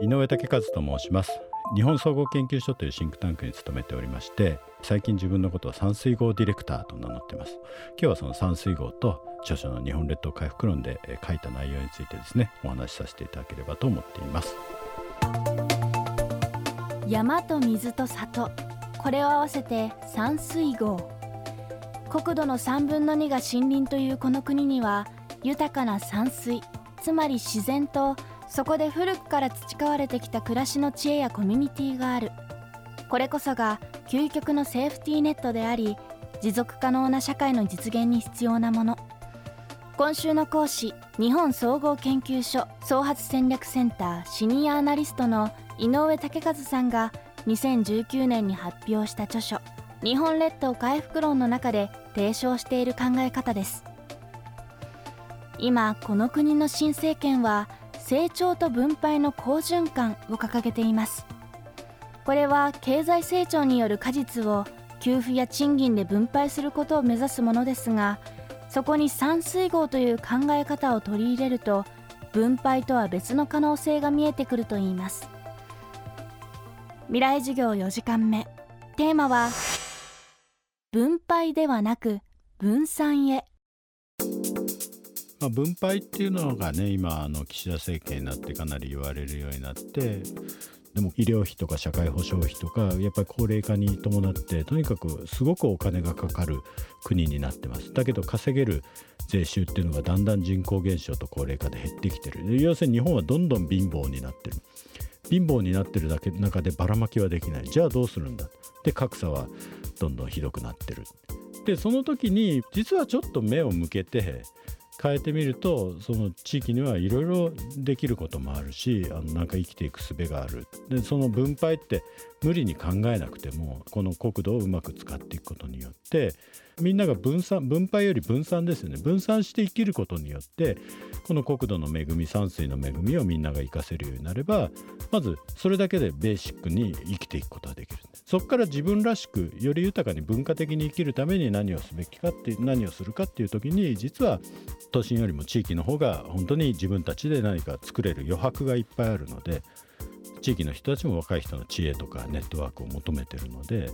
井上武和と申します。日本総合研究所というシンクタンクに勤めておりまして最近自分のことを山水号ディレクターと名乗ってます。今日はその山水号と著書の日本列島回復論で書いた内容についてですねお話しさせていただければと思っています。山と水と里。これを合わせて山水号国土の3分の2が森林というこの国には豊かな山水つまり自然とそこで古くから培われてきた暮らしの知恵やコミュニティがある。これこそが究極のセーフティーネットであり持続可能な社会の実現に必要なもの。今週の講師日本総合研究所創発戦略センターシニアアナリストの井上武和さんが2019年に発表した著書「日本列島回復論」の中で提唱している考え方です。今この国の新政権は成長と分配の好循環を掲げています。これは経済成長による果実を給付や賃金で分配することを目指すものですがそこに山水号という考え方を取り入れると分配とは別の可能性が見えてくるといいます。未来授業4時間目。テーマは分配ではなく分散へ。まあ、分配っていうのがね今あの岸田政権になってかなり言われるようになってでも医療費とか社会保障費とかやっぱり高齢化に伴ってとにかくすごくお金がかかる国になってます。だけど稼げる税収っていうのがだんだん人口減少と高齢化で減ってきてる。要するに日本はどんどん貧乏になってる。貧乏になってるだけ中でばらまきはできない。じゃあどうするんだ？で格差はどんどんひどくなってる。でその時に実はちょっと目を向けて変えてみるとその地域にはいろいろできることもあるしあのなんか生きていく術がある。でその分配って無理に考えなくてもこの国土をうまく使っていくことによってみんなが分散分配より分散ですよね。分散して生きることによってこの国土の恵み山水の恵みをみんなが活かせるようになればまずそれだけでベーシックに生きていくことができるそこから自分らしくより豊かに文化的に生きるために何をすべきかって何をするかっていう時に実は都心よりも地域の方が本当に自分たちで何か作れる余白がいっぱいあるので地域の人たちも若い人の知恵とかネットワークを求めてるので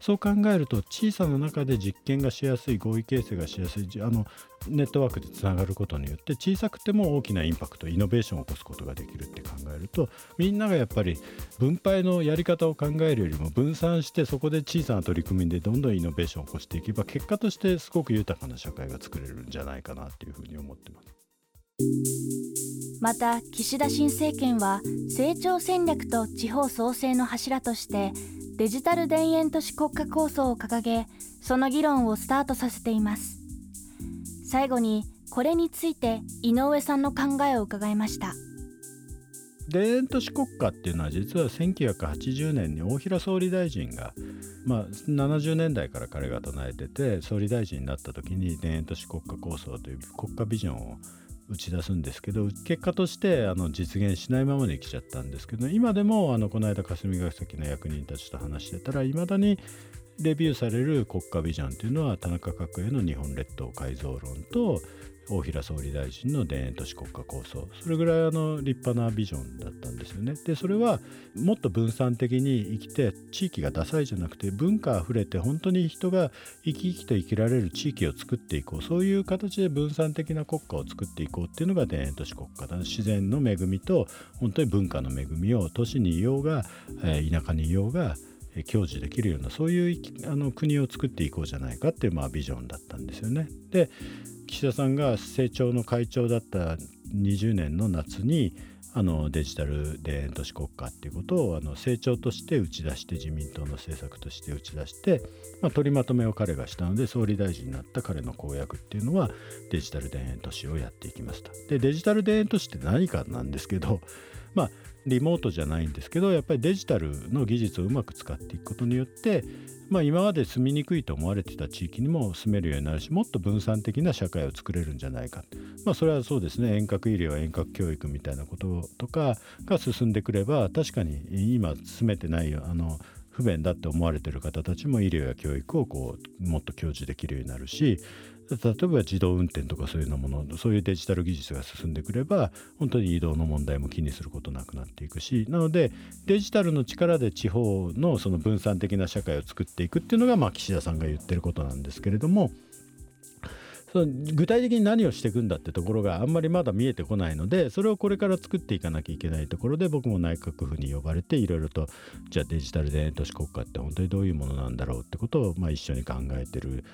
そう考えると小さな中で実験がしやすい合意形成がしやすいあのネットワークでつながることによって小さくても大きなインパクトイノベーションを起こすことができるって考えるとみんながやっぱり分配のやり方を考えるよりも分散してそこで小さな取り組みでどんどんイノベーションを起こしていけば結果としてすごく豊かな社会が作れるんじゃないかなっていうふうに思ってます。また岸田新政権は成長戦略と地方創生の柱としてデジタル田園都市国家構想を掲げその議論をスタートさせています。最後にこれについて井上さんの考えを伺いました。田園都市国家っていうのは実は1980年に大平総理大臣が、まあ、70年代から彼が唱えてて総理大臣になった時に田園都市国家構想という国家ビジョンを打ち出すんですけど結果としてあの実現しないままで来ちゃったんですけど今でもあのこの間霞ヶ関の役人たちと話してたらいまだにレビューされる国家ビジョンというのは田中角栄の日本列島改造論と大平総理大臣の田園都市国家構想。それぐらいあの立派なビジョンだったんですよね。でそれはもっと分散的に生きて地域がダサいじゃなくて文化あふれて本当に人が生き生きと生きられる地域を作っていこう。そういう形で分散的な国家を作っていこうっていうのが田園都市国家だ自然の恵みと本当に文化の恵みを都市にいようが、え田舎にいようが享受できるようなそういうあの国を作っていこうじゃないかっていうまあビジョンだったんですよね。で岸田さんが成長の会長だった20年の夏にあのデジタル田園都市国家っていうことをあの成長として打ち出して自民党の政策として打ち出して、まあ、取りまとめを彼がしたので総理大臣になった彼の公約っていうのはデジタル田園都市をやっていきました。でデジタル田園都市って何かなんですけどまあリモートじゃないんですけどやっぱりデジタルの技術をうまく使っていくことによってまあ、今まで住みにくいと思われてた地域にも住めるようになるしもっと分散的な社会を作れるんじゃないか、まあ、それはそうですね。遠隔医療遠隔教育みたいなこととかが進んでくれば確かに今住めてないあの不便だって思われてる方たちも医療や教育をこうもっと享受できるようになるし例えば自動運転とかそういうのものそういうデジタル技術が進んでくれば本当に移動の問題も気にすることなくなっていくしなのでデジタルの力で地方のその分散的な社会を作っていくっていうのがまあ岸田さんが言ってることなんですけれども。その具体的に何をしていくんだってところがあんまりまだ見えてこないのでそれをこれから作っていかなきゃいけないところで僕も内閣府に呼ばれていろいろとじゃあデジタル田園都市国家って本当にどういうものなんだろうってことをまあ一緒に考えてる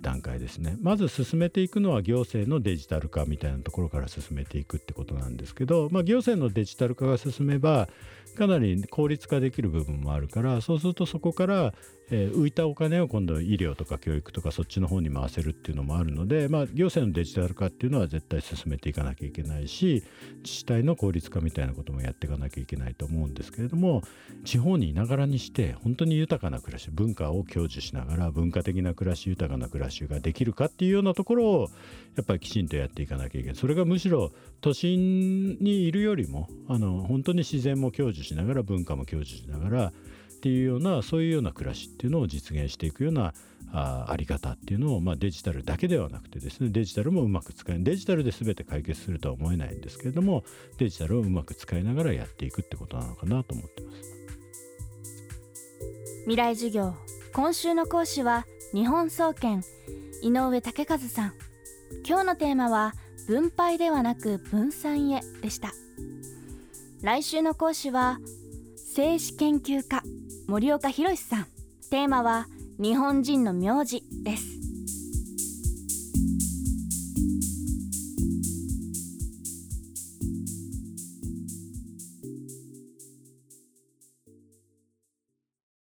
段階ですね。まず進めていくのは行政のデジタル化みたいなところから進めていくってことなんですけど、まあ、行政のデジタル化が進めばかなり効率化できる部分もあるからそうするとそこからえー、浮いたお金を今度医療とか教育とかそっちの方に回せるっていうのもあるので、まあ、行政のデジタル化っていうのは絶対進めていかなきゃいけないし自治体の効率化みたいなこともやっていかなきゃいけないと思うんですけれども地方にいながらにして本当に豊かな暮らし文化を享受しながら文化的な暮らし豊かな暮らしができるかっていうようなところをやっぱりきちんとやっていかなきゃいけない。それがむしろ都心にいるよりもあの本当に自然も享受しながら文化も享受しながらっていうようなそういうような暮らしっていうのを実現していくようなああり方っていうのを、まあ、デジタルだけではなくてですねデジタルもうまく使えデジタルで全て解決するとは思えないんですけれどもデジタルをうまく使いながらやっていくってことなのかなと思ってます。未来授業。今週の講師は日本総研井上武和さん。今日のテーマは分配ではなく分散へでした。来週の講師は政史研究家森岡博さん。テーマは日本人の名字です。